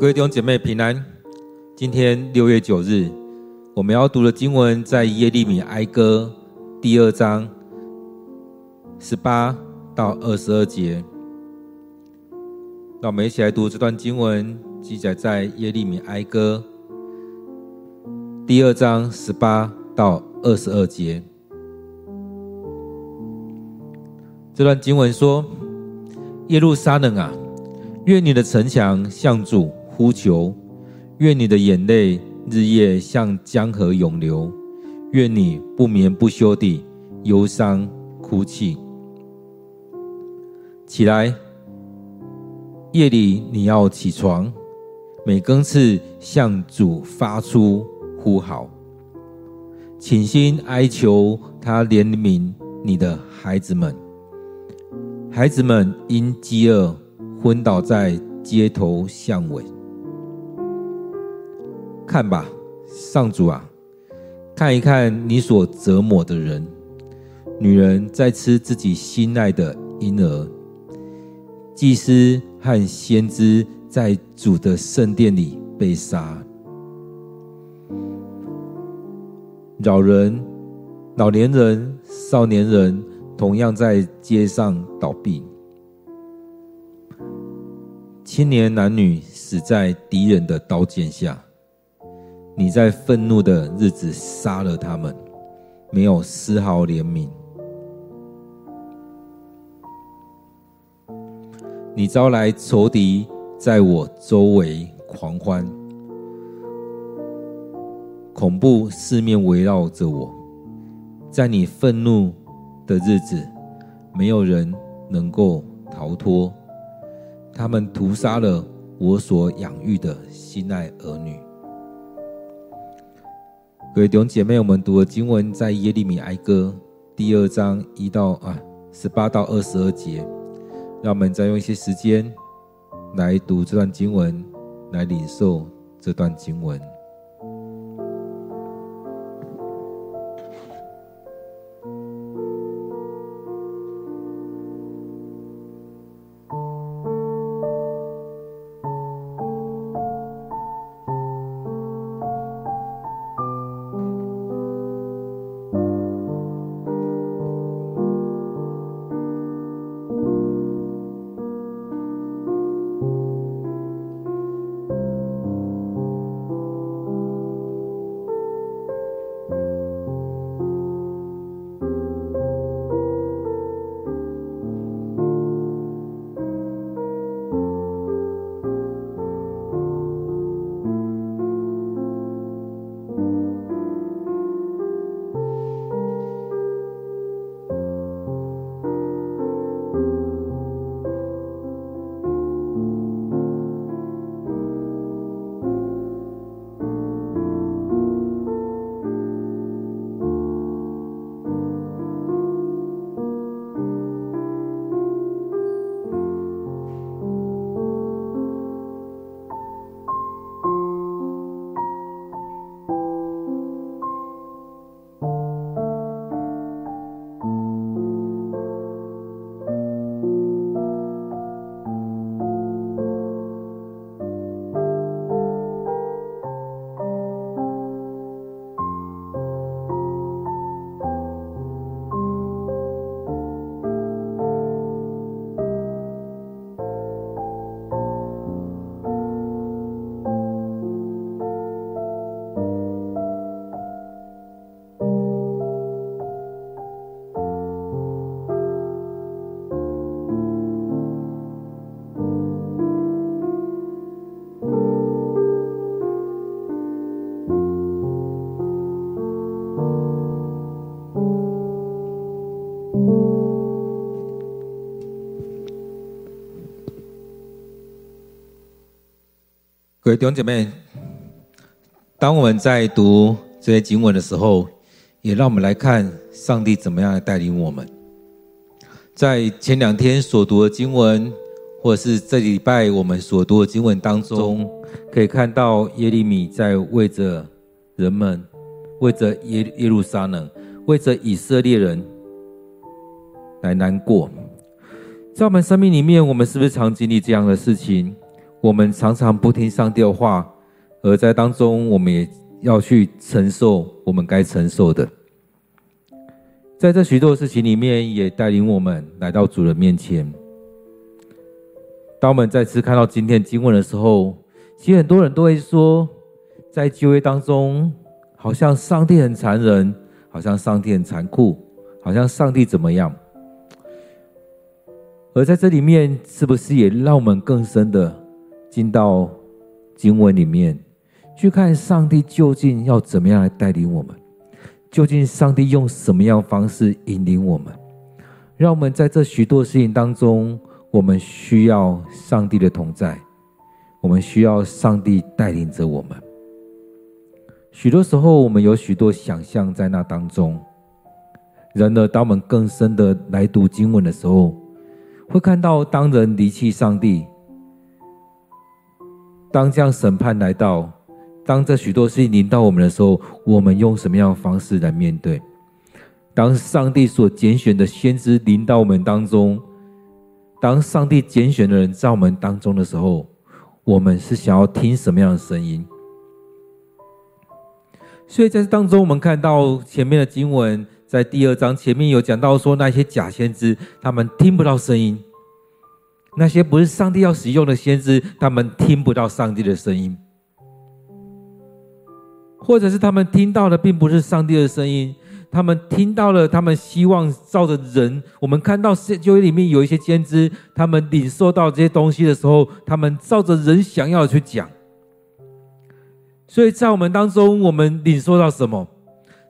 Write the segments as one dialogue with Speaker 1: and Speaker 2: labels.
Speaker 1: 各位弟兄姐妹平安。今天六月九日，我们要读的经文在耶利米哀歌第二章十八到二十二节。让我们一起来读这段经文，记载在耶利米哀歌第二章十八到二十二节。这段经文说：“耶路撒冷啊，愿你的城墙向主。”呼求，愿你的眼泪日夜像江河涌流，愿你不眠不休地忧伤哭泣。起来，夜里你要起床，每更次向主发出呼号，倾心哀求他怜悯你的孩子们。孩子们因饥饿昏倒在街头巷尾。看吧，上主啊，看一看你所折磨的人，女人在吃自己心爱的婴儿，祭司和先知在主的圣殿里被杀，老人、老年人、少年人同样在街上倒毙，青年男女死在敌人的刀剑下。你在愤怒的日子杀了他们，没有丝毫怜悯。你招来仇敌，在我周围狂欢，恐怖四面围绕着我。在你愤怒的日子，没有人能够逃脱。他们屠杀了我所养育的心爱儿女。各位弟兄姐妹，我们读的经文在耶利米哀歌第二章一到啊十八到二十二节，让我们再用一些时间来读这段经文，来领受这段经文。各位弟兄姐妹，当我们在读这些经文的时候，也让我们来看上帝怎么样来带领我们。在前两天所读的经文，或者是这礼拜我们所读的经文当中，可以看到耶利米在为着人们、为着耶耶路撒冷、为着以色列人来难过。在我们生命里面，我们是不是常经历这样的事情？我们常常不听上帝的话，而在当中，我们也要去承受我们该承受的。在这许多事情里面，也带领我们来到主人面前。当我们再次看到今天经文的时候，其实很多人都会说，在旧约当中，好像上帝很残忍，好像上帝很残酷，好像上帝怎么样？而在这里面，是不是也让我们更深的进到经文里面，去看上帝究竟要怎么样来带领我们？究竟上帝用什么样方式引领我们？让我们在这许多事情当中，我们需要上帝的同在，我们需要上帝带领着我们。许多时候，我们有许多想象在那当中。然而，当我们更深的来读经文的时候，会看到，当人离弃上帝，当这样审判来到，当这许多事情临到我们的时候，我们用什么样的方式来面对？当上帝所拣选的先知临到我们当中，当上帝拣选的人在我们当中的时候，我们是想要听什么样的声音？所以在这当中，我们看到前面的经文。在第二章前面有讲到说，那些假先知他们听不到声音，那些不是上帝要使用的先知，他们听不到上帝的声音，或者是他们听到的并不是上帝的声音，他们听到了，他们希望照着人。我们看到旧约里面有一些先知，他们领受到这些东西的时候，他们照着人想要的去讲。所以在我们当中，我们领受到什么？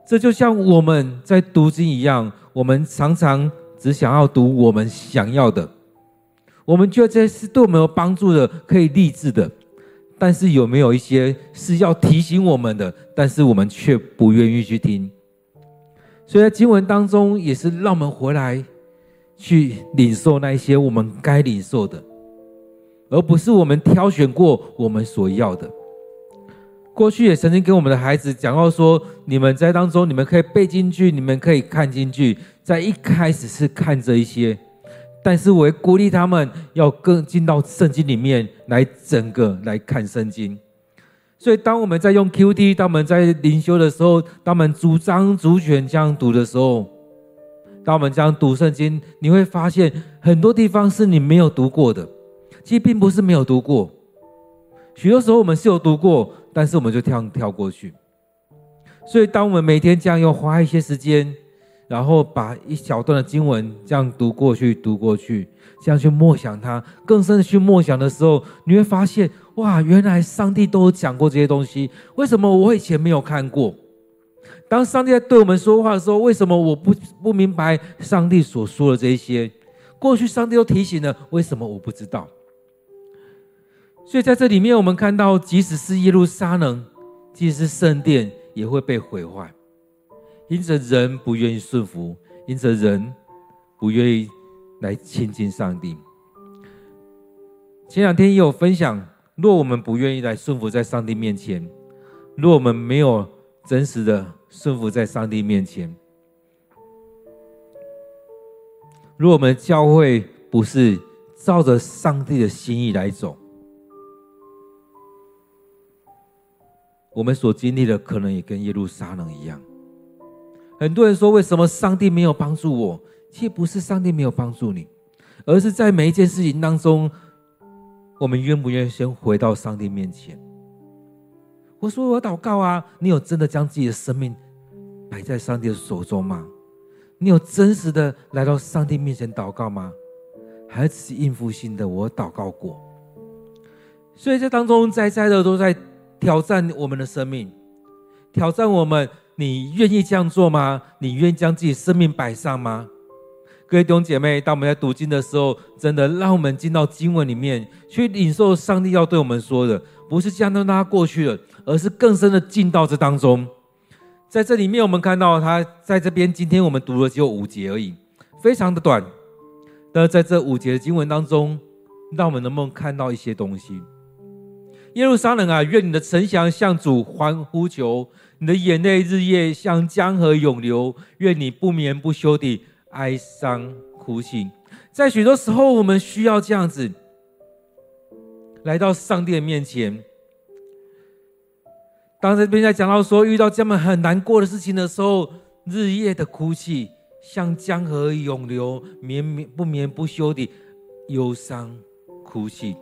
Speaker 1: 这就像我们在读经一样，我们常常只想要读我们想要的，我们觉得这些是对我们有帮助的，可以励志的。但是有没有一些是要提醒我们的，但是我们却不愿意去听？所以在经文当中，也是让我们回来去领受那一些我们该领受的，而不是我们挑选过我们所要的。过去也曾经跟我们的孩子讲到说，你们在当中，你们可以背进去，你们可以看进去。在一开始是看这一些，但是我会鼓励他们要更进到圣经里面来，整个来看圣经。所以，当我们在用 QT，当我们在灵修的时候，当我们主张主权这样读的时候，当我们这样读圣经，你会发现很多地方是你没有读过的。其实并不是没有读过，许多时候我们是有读过。但是我们就跳跳过去，所以当我们每天这样要花一些时间，然后把一小段的经文这样读过去，读过去，这样去默想它，更深的去默想的时候，你会发现，哇，原来上帝都讲过这些东西，为什么我以前没有看过？当上帝在对我们说话的时候，为什么我不不明白上帝所说的这些？过去上帝都提醒了，为什么我不知道？所以在这里面，我们看到，即使是耶路撒冷，即使是圣殿，也会被毁坏，因着人不愿意顺服，因着人不愿意来亲近上帝。前两天也有分享，若我们不愿意来顺服在上帝面前，若我们没有真实的顺服在上帝面前，若我们教会不是照着上帝的心意来走。我们所经历的可能也跟耶路撒冷一样。很多人说：“为什么上帝没有帮助我？”其实不是上帝没有帮助你，而是在每一件事情当中，我们愿不愿意先回到上帝面前？我说：“我祷告啊！”你有真的将自己的生命摆在上帝的手中吗？你有真实的来到上帝面前祷告吗？还是只是应付性的？我祷告过。所以这当中在在的都在。挑战我们的生命，挑战我们，你愿意这样做吗？你愿意将自己生命摆上吗？各位弟兄姐妹，当我们在读经的时候，真的让我们进到经文里面去领受上帝要对我们说的，不是这样让它过去了，而是更深的进到这当中。在这里面，我们看到他在这边，今天我们读了只有五节而已，非常的短。但是在这五节的经文当中，让我们能不能看到一些东西？耶路撒冷啊，愿你的城墙向主欢呼求，你的眼泪日夜像江河涌流，愿你不眠不休地哀伤哭泣。在许多时候，我们需要这样子，来到上帝的面前。当这边在讲到说，遇到这么很难过的事情的时候，日夜的哭泣，像江河涌流，绵绵不眠不休的忧伤哭泣。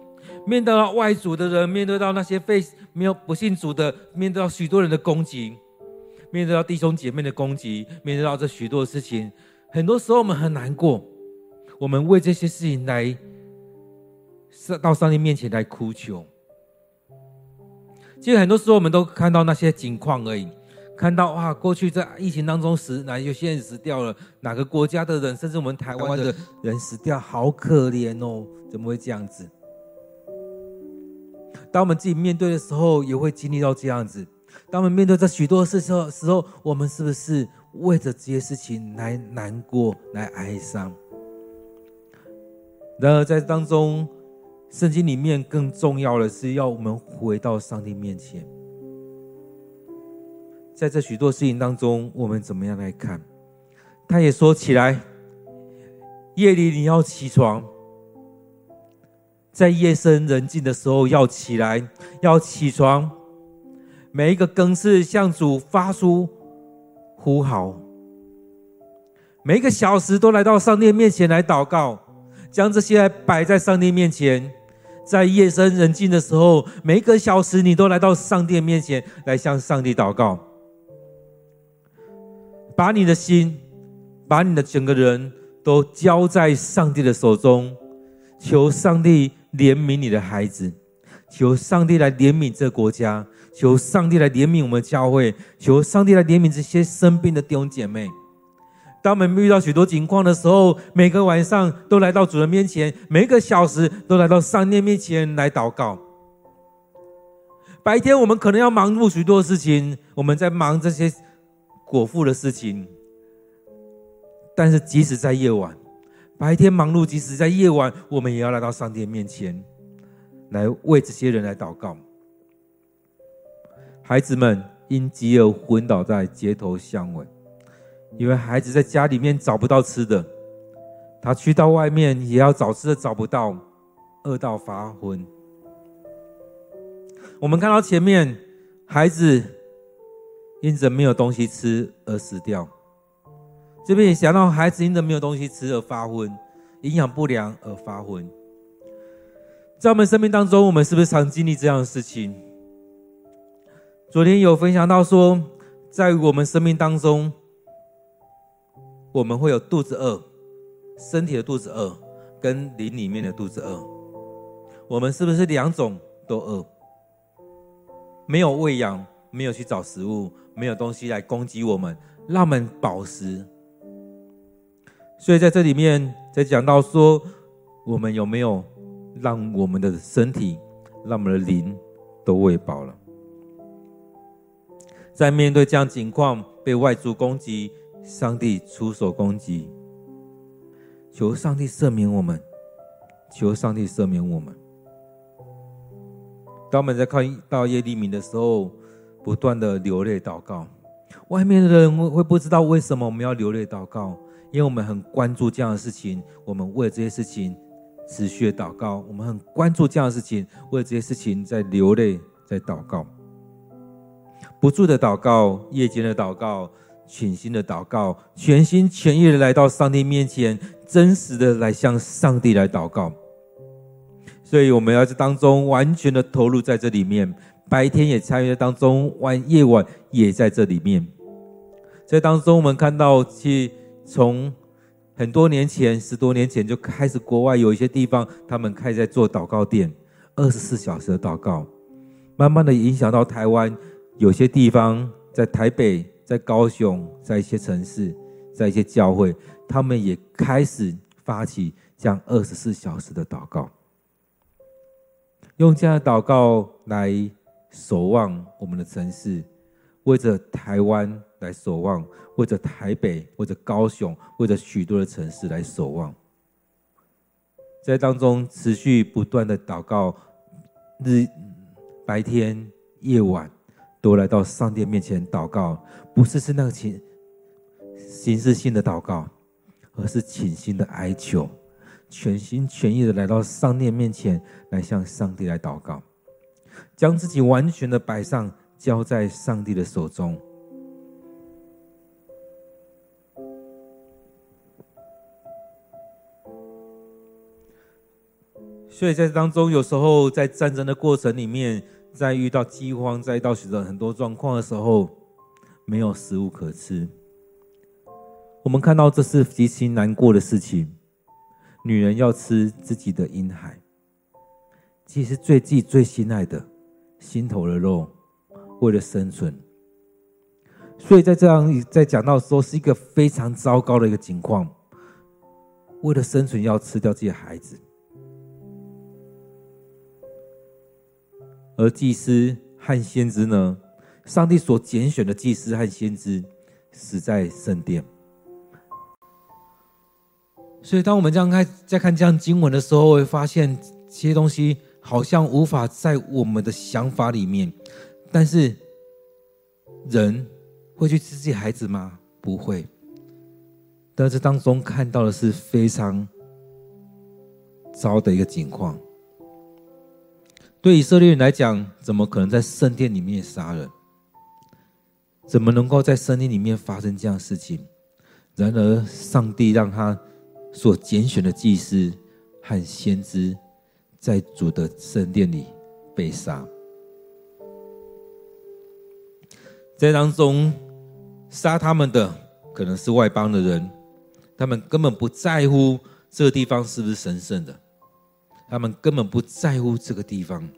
Speaker 1: 面对到外族的人，面对到那些非没有不信主的，面对到许多人的攻击，面对到弟兄姐妹的攻击，面对到这许多的事情，很多时候我们很难过，我们为这些事情来上到上帝面前来哭求。其实很多时候，我们都看到那些景况而已，看到哇，过去在疫情当中死，哪有些人死掉了，哪个国家的人，甚至我们台湾的人死掉，好可怜哦，怎么会这样子？当我们自己面对的时候，也会经历到这样子。当我们面对这许多事情的时候，我们是不是为着这些事情来难过、来哀伤？然而在当中。圣经里面更重要的是要我们回到上帝面前，在这许多事情当中，我们怎么样来看？他也说起来，夜里你要起床，在夜深人静的时候要起来，要起床，每一个更次向主发出呼号，每一个小时都来到上帝面前来祷告。将这些摆在上帝面前，在夜深人静的时候，每一个小时你都来到上帝面前来向上帝祷告，把你的心，把你的整个人都交在上帝的手中，求上帝怜悯你的孩子，求上帝来怜悯这国家，求上帝来怜悯我们教会，求上帝来怜悯这些生病的弟兄姐妹。当我们遇到许多情况的时候，每个晚上都来到主人面前，每个小时都来到上帝面前来祷告。白天我们可能要忙碌许多事情，我们在忙这些果腹的事情，但是即使在夜晚，白天忙碌，即使在夜晚，我们也要来到上帝面前，来为这些人来祷告。孩子们因饥饿昏倒在街头巷尾。因为孩子在家里面找不到吃的，他去到外面也要找吃的，找不到，饿到发昏。我们看到前面孩子因着没有东西吃而死掉，这边也想到孩子因着没有东西吃而发昏，营养不良而发昏。在我们生命当中，我们是不是常经历这样的事情？昨天有分享到说，在我们生命当中。我们会有肚子饿，身体的肚子饿，跟灵里面的肚子饿。我们是不是两种都饿？没有喂养，没有去找食物，没有东西来攻击我们，让我们饱食。所以在这里面，在讲到说，我们有没有让我们的身体、让我们的灵都喂饱了？在面对这样情况，被外族攻击。上帝出手攻击，求上帝赦免我们，求上帝赦免我们。当我们在看到耶利米的时候，不断的流泪祷告，外面的人会会不知道为什么我们要流泪祷告，因为我们很关注这样的事情，我们为这些事情持续的祷告，我们很关注这样的事情，为这些事情在流泪，在祷告，不住的祷告，夜间的祷告。全心的祷告，全心全意的来到上帝面前，真实的来向上帝来祷告。所以我们要在当中完全的投入在这里面，白天也参与在当中，晚夜晚也在这里面。在当中，我们看到，其从很多年前，十多年前就开始，国外有一些地方，他们开始在做祷告店，二十四小时的祷告，慢慢的影响到台湾，有些地方在台北。在高雄，在一些城市，在一些教会，他们也开始发起这样二十四小时的祷告，用这样的祷告来守望我们的城市，为着台湾来守望，为着台北，为着高雄，为着许多的城市来守望，在当中持续不断的祷告，日白天夜晚。都来到上帝面前祷告，不是是那个情形式性的祷告，而是倾心的哀求，全心全意的来到上帝面前，来向上帝来祷告，将自己完全的摆上，交在上帝的手中。所以在当中，有时候在战争的过程里面，在遇到饥荒，在遇到许多很多状况的时候，没有食物可吃。我们看到这是极其难过的事情。女人要吃自己的婴孩，其实最自己最心爱的心头的肉，为了生存。所以在这样在讲到说是一个非常糟糕的一个情况，为了生存要吃掉自己的孩子。而祭司和先知呢？上帝所拣选的祭司和先知死在圣殿。所以，当我们这样看，在看这样经文的时候，会发现这些东西好像无法在我们的想法里面。但是，人会去吃自己孩子吗？不会。但是当中看到的是非常糟的一个情况。对以色列人来讲，怎么可能在圣殿里面杀人？怎么能够在圣殿里面发生这样的事情？然而，上帝让他所拣选的祭司和先知，在主的圣殿里被杀。在当中杀他们的可能是外邦的人，他们根本不在乎这个地方是不是神圣的。他们根本不在乎这个地方，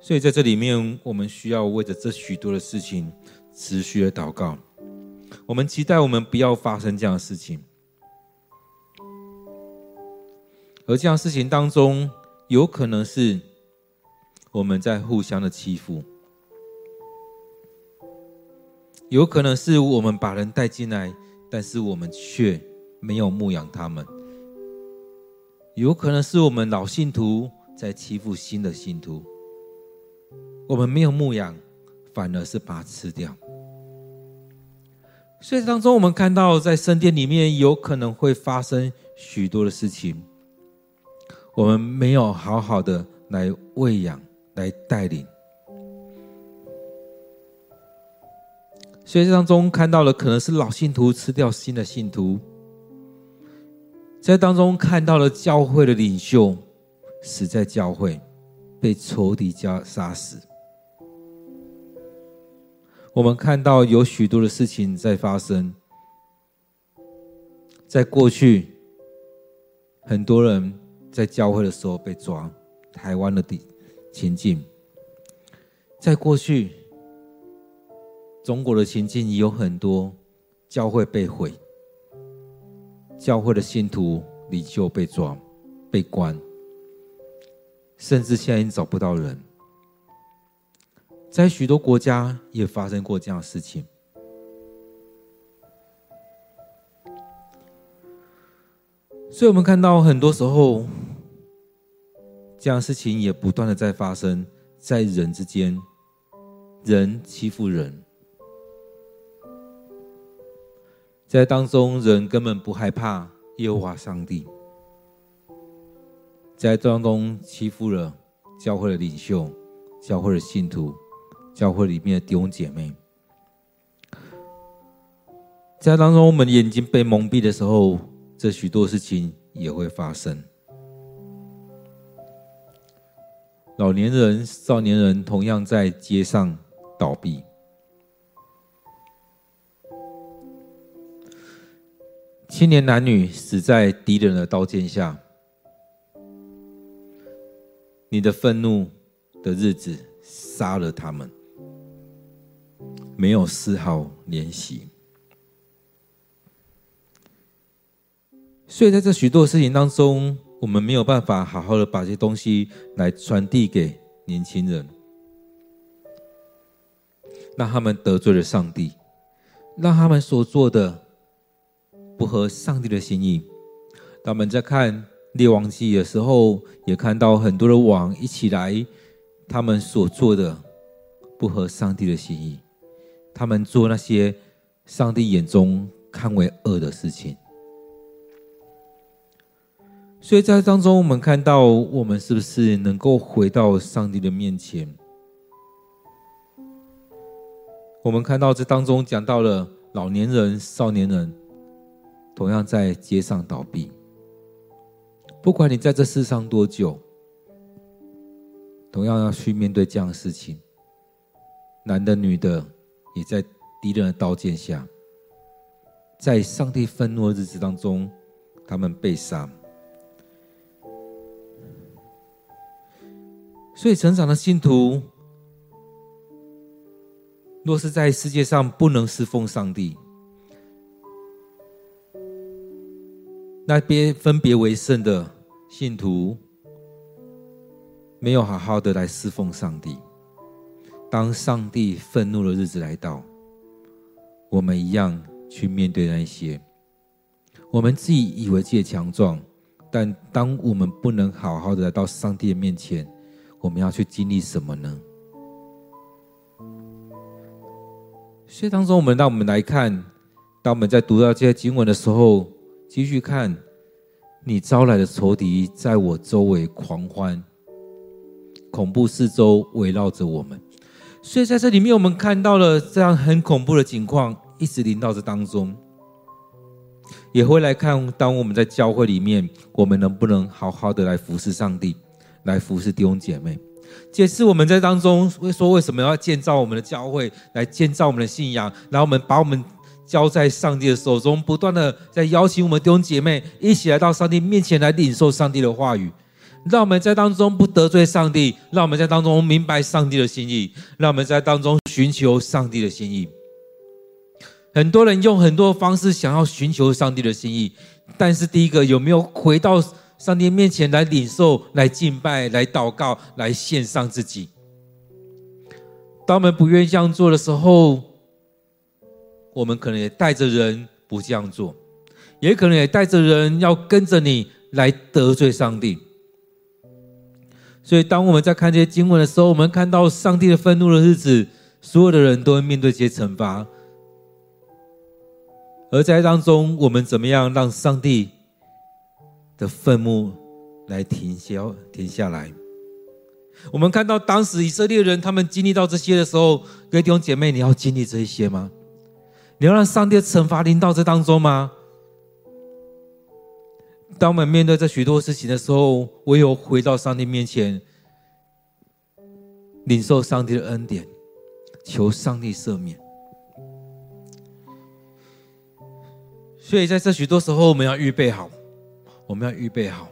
Speaker 1: 所以在这里面，我们需要为着这许多的事情持续的祷告。我们期待我们不要发生这样的事情，而这样事情当中，有可能是我们在互相的欺负，有可能是我们把人带进来。但是我们却没有牧养他们，有可能是我们老信徒在欺负新的信徒，我们没有牧养，反而是把它吃掉。所以当中，我们看到在圣殿里面有可能会发生许多的事情，我们没有好好的来喂养、来带领。所以当中看到了，可能是老信徒吃掉新的信徒，在当中看到了教会的领袖死在教会，被仇敌家杀死。我们看到有许多的事情在发生，在过去，很多人在教会的时候被抓，台湾的地情境，在过去。中国的情境也有很多，教会被毁，教会的信徒领袖被抓、被关，甚至现在已经找不到人。在许多国家也发生过这样的事情，所以我们看到很多时候，这样事情也不断的在发生在人之间，人欺负人。在当中，人根本不害怕耶和华上帝，在当中欺负了教会的领袖、教会的信徒、教会里面的弟兄姐妹。在当中，我们眼睛被蒙蔽的时候，这许多事情也会发生。老年人、少年人同样在街上倒闭。青年男女死在敌人的刀剑下，你的愤怒的日子杀了他们，没有丝毫怜惜。所以在这许多事情当中，我们没有办法好好的把这些东西来传递给年轻人，让他们得罪了上帝，让他们所做的。不合上帝的心意。当我们在看列王记的时候，也看到很多的王一起来，他们所做的不合上帝的心意，他们做那些上帝眼中看为恶的事情。所以在当中，我们看到我们是不是能够回到上帝的面前？我们看到这当中讲到了老年人、少年人，同样在街上倒闭。不管你在这世上多久，同样要去面对这样的事情。男的、女的，也在敌人的刀剑下，在上帝愤怒的日子当中，他们被杀。所以，成长的信徒，若是在世界上不能侍奉上帝，那边分别为圣的信徒，没有好好的来侍奉上帝。当上帝愤怒的日子来到，我们一样去面对那些我们自己以为自己强壮，但当我们不能好好的来到上帝的面前。我们要去经历什么呢？所以当中，我们让我们来看，当我们在读到这些经文的时候，继续看，你招来的仇敌在我周围狂欢，恐怖四周围绕着我们。所以在这里面，我们看到了这样很恐怖的情况，一直临到这当中，也会来看，当我们在教会里面，我们能不能好好的来服侍上帝？来服侍弟兄姐妹，这是我们在当中会说，为什么要建造我们的教会，来建造我们的信仰，然后我们把我们交在上帝的手中，不断的在邀请我们弟兄姐妹一起来到上帝面前来领受上帝的话语，让我们在当中不得罪上帝，让我们在当中明白上帝的心意，让我们在当中寻求上帝的心意。很多人用很多方式想要寻求上帝的心意，但是第一个有没有回到？上帝面前来领受、来敬拜、来祷告、来献上自己。当我们不愿意这样做的时候，我们可能也带着人不这样做，也可能也带着人要跟着你来得罪上帝。所以，当我们在看这些经文的时候，我们看到上帝的愤怒的日子，所有的人都会面对这些惩罚。而在当中，我们怎么样让上帝的愤怒来停消停下来。我们看到当时以色列人他们经历到这些的时候，各位弟兄姐妹，你要经历这一些吗？你要让上帝惩罚临到这当中吗？当我们面对这许多事情的时候，唯有回到上帝面前，领受上帝的恩典，求上帝赦免。所以在这许多时候，我们要预备好。我们要预备好。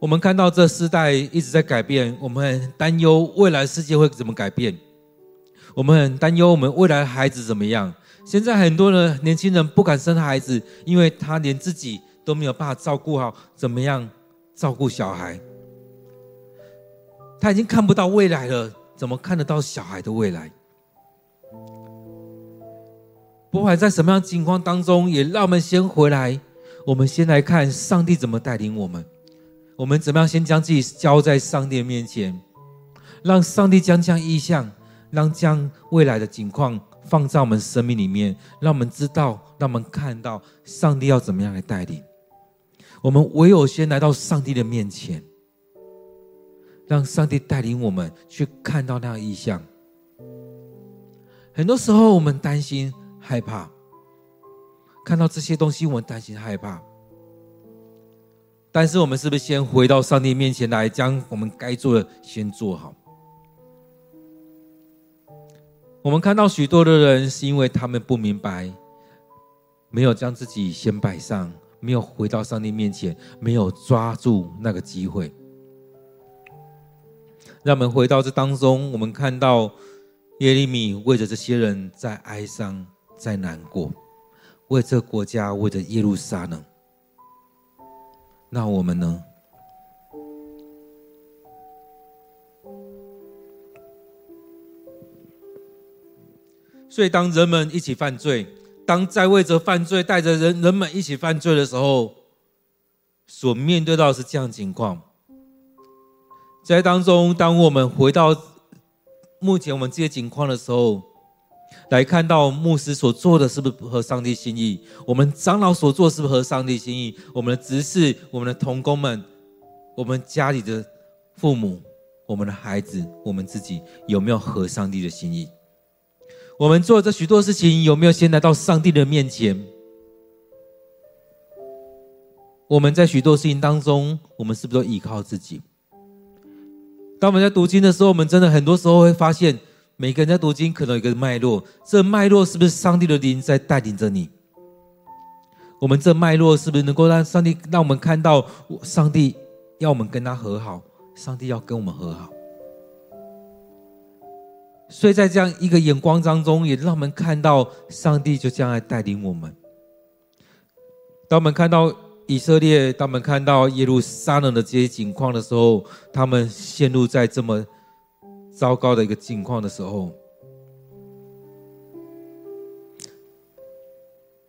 Speaker 1: 我们看到这世代一直在改变，我们很担忧未来世界会怎么改变。我们很担忧我们未来的孩子怎么样。现在很多的年轻人不敢生孩子，因为他连自己都没有办法照顾好，怎么样照顾小孩？他已经看不到未来了，怎么看得到小孩的未来？不管在什么样情况当中，也让我们先回来。我们先来看上帝怎么带领我们。我们怎么样先将自己交在上帝的面前，让上帝将这样异象，让将未来的景况放在我们生命里面，让我们知道，让我们看到上帝要怎么样来带领。我们唯有先来到上帝的面前，让上帝带领我们去看到那样意象。很多时候，我们担心。害怕看到这些东西，我们担心害怕。但是我们是不是先回到上帝面前来，将我们该做的先做好？我们看到许多的人是因为他们不明白，没有将自己先摆上，没有回到上帝面前，没有抓住那个机会。让我们回到这当中，我们看到耶利米为着这些人在哀伤。在难过，为这个国家，为这耶路撒冷。那我们呢？所以，当人们一起犯罪，当在为着犯罪带着人人们一起犯罪的时候，所面对到是这样情况。在当中，当我们回到目前我们这些情况的时候，来看到牧师所做的是不是合上帝心意？我们长老所做是不是合上帝心意？我们的执事、我们的同工们、我们家里的父母、我们的孩子、我们自己有没有合上帝的心意？我们做这许多事情有没有先来到上帝的面前？我们在许多事情当中，我们是不是都依靠自己？当我们在读经的时候，我们真的很多时候会发现。每个人在读经，可能有一个脉络，这脉络是不是上帝的灵在带领着你？我们这脉络是不是能够让上帝让我们看到，上帝要我们跟他和好，上帝要跟我们和好？所以在这样一个眼光当中，也让我们看到上帝就这样来带领我们。当我们看到以色列，当我们看到耶路撒冷的这些情况的时候，他们陷入在这么。糟糕的一个境况的时候，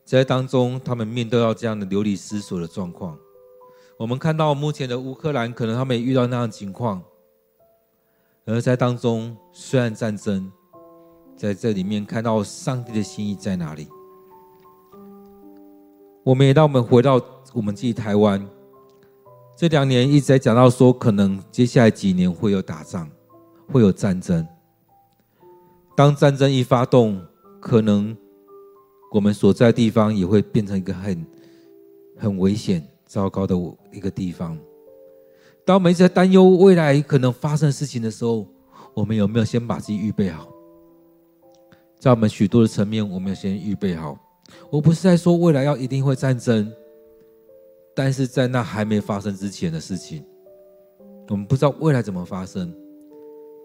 Speaker 1: 在当中，他们面对到这样的流离失所的状况。我们看到目前的乌克兰，可能他们也遇到那样的情况。而在当中，虽然战争，在这里面看到上帝的心意在哪里？我们也让我们回到我们自己台湾，这两年一直在讲到说，可能接下来几年会有打仗。会有战争。当战争一发动，可能我们所在的地方也会变成一个很、很危险、糟糕的一个地方。当我们一直在担忧未来可能发生的事情的时候，我们有没有先把自己预备好？在我们许多的层面，我们要先预备好。我不是在说未来要一定会战争，但是在那还没发生之前的事情，我们不知道未来怎么发生。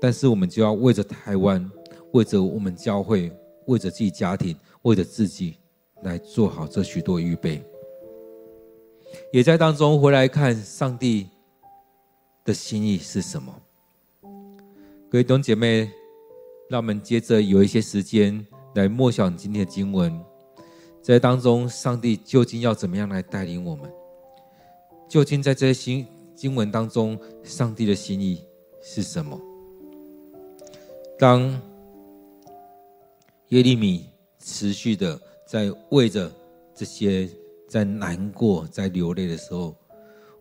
Speaker 1: 但是我们就要为着台湾，为着我们教会，为着自己家庭，为着自己来做好这许多预备。也在当中回来看上帝的心意是什么。各位弟兄姐妹，让我们接着有一些时间来默想今天的经文，在当中上帝究竟要怎么样来带领我们？究竟在这些经经文当中，上帝的心意是什么？当耶利米持续的在为着这些在难过、在流泪的时候，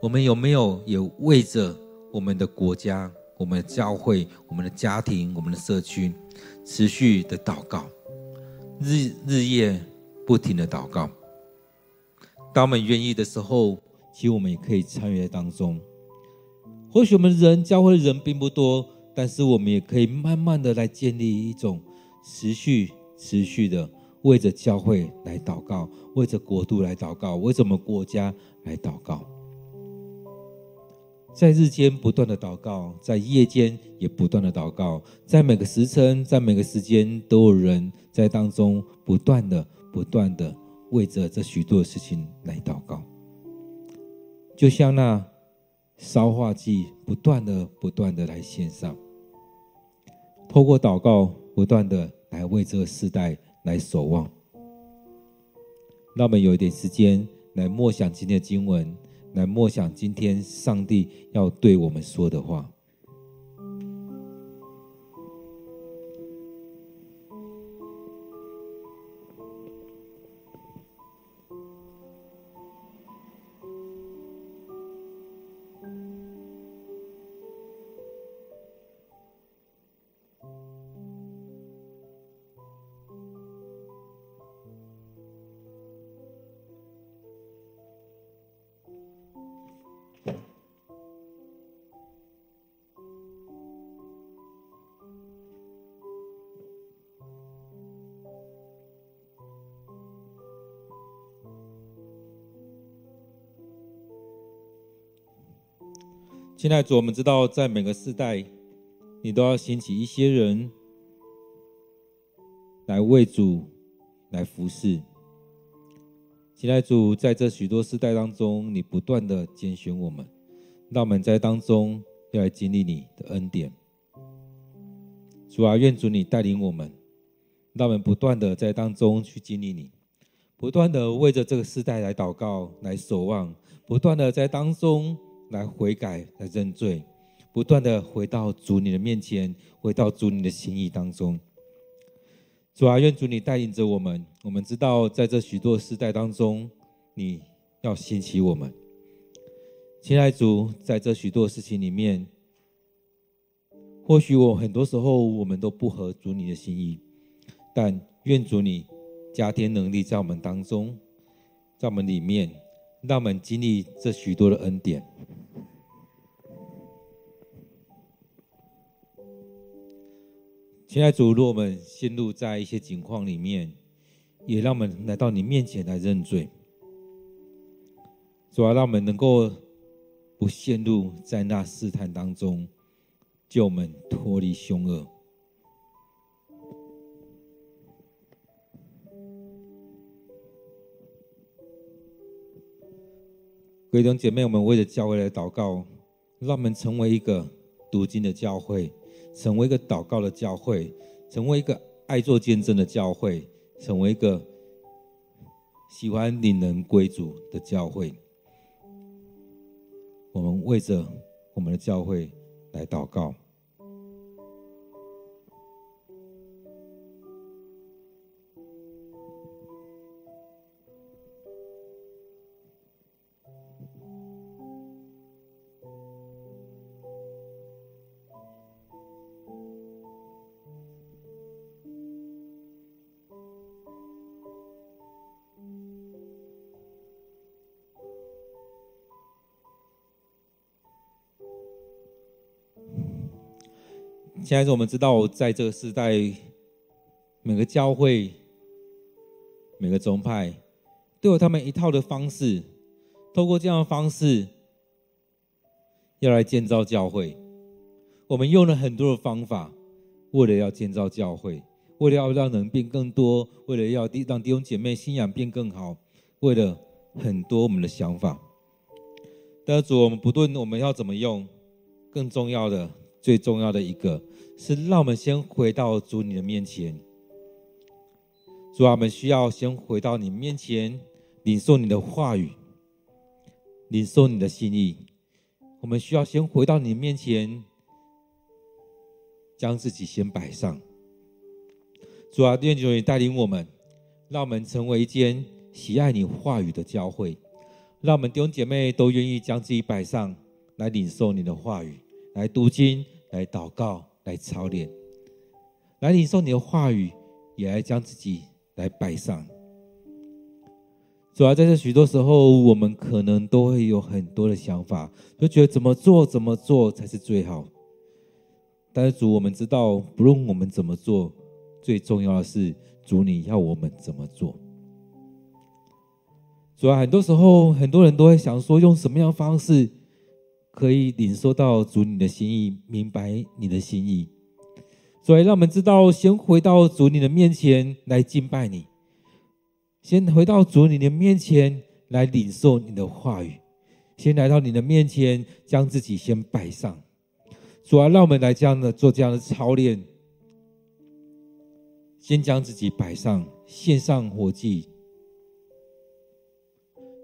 Speaker 1: 我们有没有也为着我们的国家、我们的教会、我们的家庭、我们的社区，持续的祷告，日日夜不停的祷告？当我们愿意的时候，其实我们也可以参与在当中。或许我们人教会的人并不多。但是我们也可以慢慢的来建立一种持续、持续的为着教会来祷告，为着国度来祷告，为着我们国家来祷告，在日间不断的祷告，在夜间也不断的祷告，在每个时辰，在每个时间都有人在当中不断的、不断的为着这许多事情来祷告，就像那烧化剂不断的、不断的来献上。透过祷告，不断的来为这个世代来守望。让我们有一点时间来默想今天的经文，来默想今天上帝要对我们说的话。亲爱的主，我们知道，在每个世代，你都要兴起一些人来为主来服侍。亲爱的主，在这许多世代当中，你不断的拣选我们，让我们在当中要来经历你的恩典。主啊，愿主你带领我们，让我们不断的在当中去经历你，不断的为着这个世代来祷告、来守望，不断的在当中。来悔改，来认罪，不断的回到主你的面前，回到主你的心意当中。主啊，愿主你带领着我们。我们知道，在这许多时代当中，你要兴起我们。亲爱主，在这许多事情里面，或许我很多时候我们都不合主你的心意，但愿主你加添能力在我们当中，在我们里面，让我们经历这许多的恩典。亲爱的主，若我们陷入在一些境况里面，也让我们来到你面前来认罪。主啊，让我们能够不陷入在那试探当中，救我们脱离凶恶。各位弟兄姐妹，我们为了教会来祷告，让我们成为一个读经的教会。成为一个祷告的教会，成为一个爱做见证的教会，成为一个喜欢领人归主的教会。我们为着我们的教会来祷告。现在是我们知道，在这个时代，每个教会、每个宗派都有他们一套的方式，透过这样的方式，要来建造教会。我们用了很多的方法，为了要建造教会，为了要让人变更多，为了要让弟兄姐妹信仰变更好，为了很多我们的想法。但是主，我们不论我们要怎么用，更重要的。最重要的一个，是让我们先回到主你的面前。主啊，我们需要先回到你面前，领受你的话语，领受你的心意。我们需要先回到你面前，将自己先摆上。主啊，愿主你带领我们，让我们成为一间喜爱你话语的教会。让我们弟兄姐妹都愿意将自己摆上来领受你的话语。来读经，来祷告，来操练，来领受你的话语，也来将自己来摆上。主要在这许多时候，我们可能都会有很多的想法，就觉得怎么做怎么做才是最好。但是主，我们知道，不论我们怎么做，最重要的是主你要我们怎么做。主要很多时候，很多人都会想说，用什么样的方式？可以领受到主你的心意，明白你的心意，所以让我们知道，先回到主你的面前来敬拜你，先回到主你的面前来领受你的话语，先来到你的面前，将自己先摆上。主啊，让我们来这样的做这样的操练，先将自己摆上，献上活祭。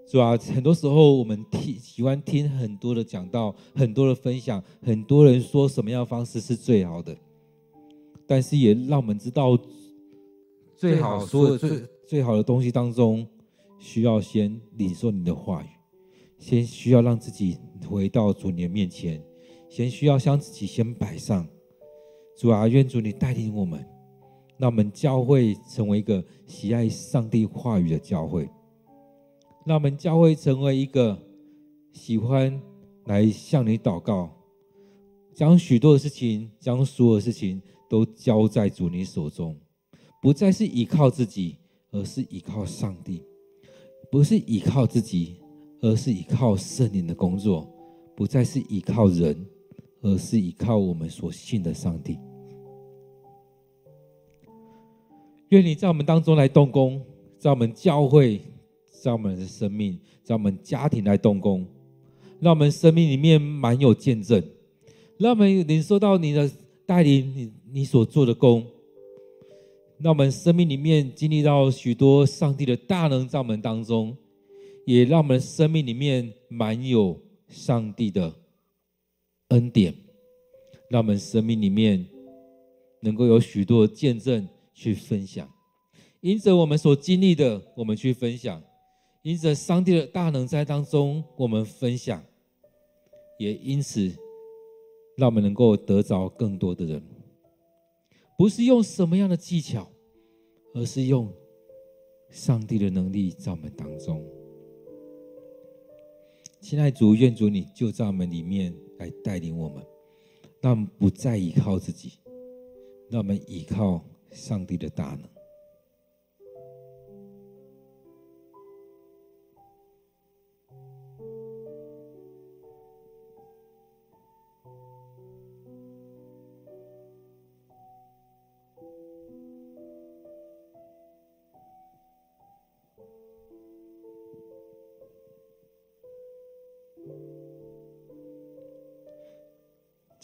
Speaker 1: 是吧？很多时候我们听喜欢听很多的讲道，很多的分享，很多人说什么样的方式是最好的，但是也让我们知道，最好说的最最好的东西当中，需要先领受你的话语，先需要让自己回到主你的面前，先需要将自己先摆上。主啊，愿主你带领我们，让我们教会成为一个喜爱上帝话语的教会。让我们教会成为一个喜欢来向你祷告，将许多的事情，将所有的事情都交在主你手中，不再是依靠自己，而是依靠上帝；不是依靠自己，而是依靠圣灵的工作；不再是依靠人，而是依靠我们所信的上帝。愿你在我们当中来动工，在我们教会。在我们的生命，在我们家庭来动工，让我们生命里面满有见证，让我们领受到你的带领，你你所做的工，让我们生命里面经历到许多上帝的大能在我们当中，也让我们生命里面满有上帝的恩典，让我们生命里面能够有许多见证，去分享；因着我们所经历的，我们去分享；因着上帝的大能在当中，我们分享。也因此，让我们能够得着更多的人，不是用什么样的技巧，而是用上帝的能力在我们当中。亲爱主，愿主你就在我们里面来带领我们，让我们不再依靠自己，让我们依靠上帝的大能。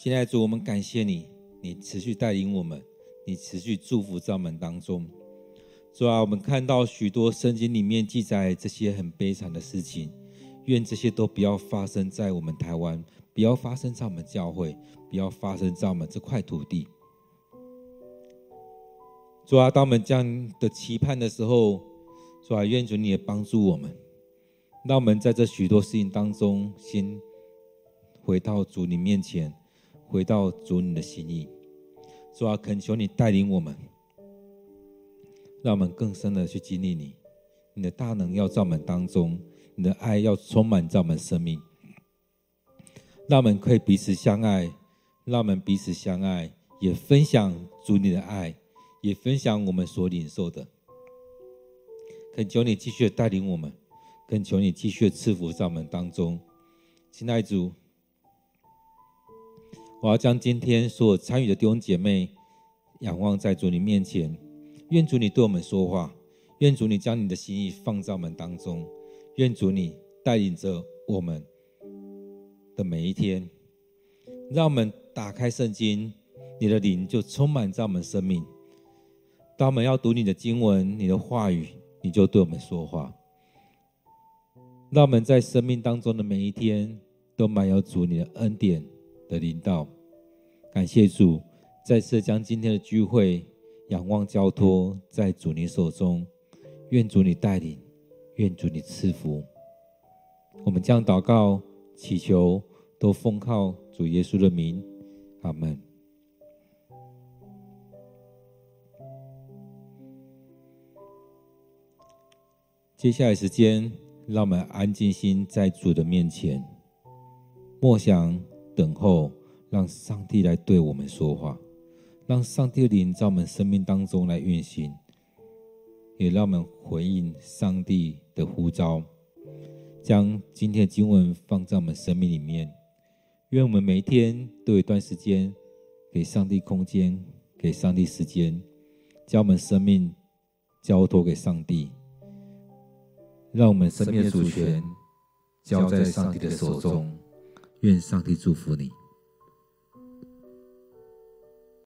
Speaker 1: 亲爱的主，我们感谢你，你持续带领我们，你持续祝福在我们当中。主啊，我们看到许多圣经里面记载这些很悲惨的事情，愿这些都不要发生在我们台湾，不要发生在我们教会，不要发生在我们这块土地。主啊，当我们这样的期盼的时候，主啊，愿主你也帮助我们，让我们在这许多事情当中，先回到主你面前。回到主你的心意，主啊，恳求你带领我们，让我们更深的去经历你，你的大能要在我们当中，你的爱要充满在我们生命，让我们可以彼此相爱，让我们彼此相爱，也分享主你的爱，也分享我们所领受的。恳求你继续带领我们，恳求你继续赐福在我们当中，亲爱的主。我要将今天所有参与的弟兄姐妹仰望在主你面前，愿主你对我们说话，愿主你将你的心意放在我们当中，愿主你带领着我们的每一天，让我们打开圣经，你的灵就充满在我们生命。当我们要读你的经文、你的话语，你就对我们说话，让我们在生命当中的每一天都满有主你的恩典的领导，感谢主，再次将今天的聚会仰望交托在主你手中，愿主你带领，愿主你赐福。我们将祷告祈求，都奉靠主耶稣的名，阿门。接下来时间，让我们安静心在主的面前，默想。等候，让上帝来对我们说话，让上帝的灵在我们生命当中来运行，也让我们回应上帝的呼召，将今天的经文放在我们生命里面。愿我们每一天都有一段时间给上帝空间，给上帝时间，将我们生命交托给上帝，让我们生命的主权交在上帝的手中。愿上帝祝福你。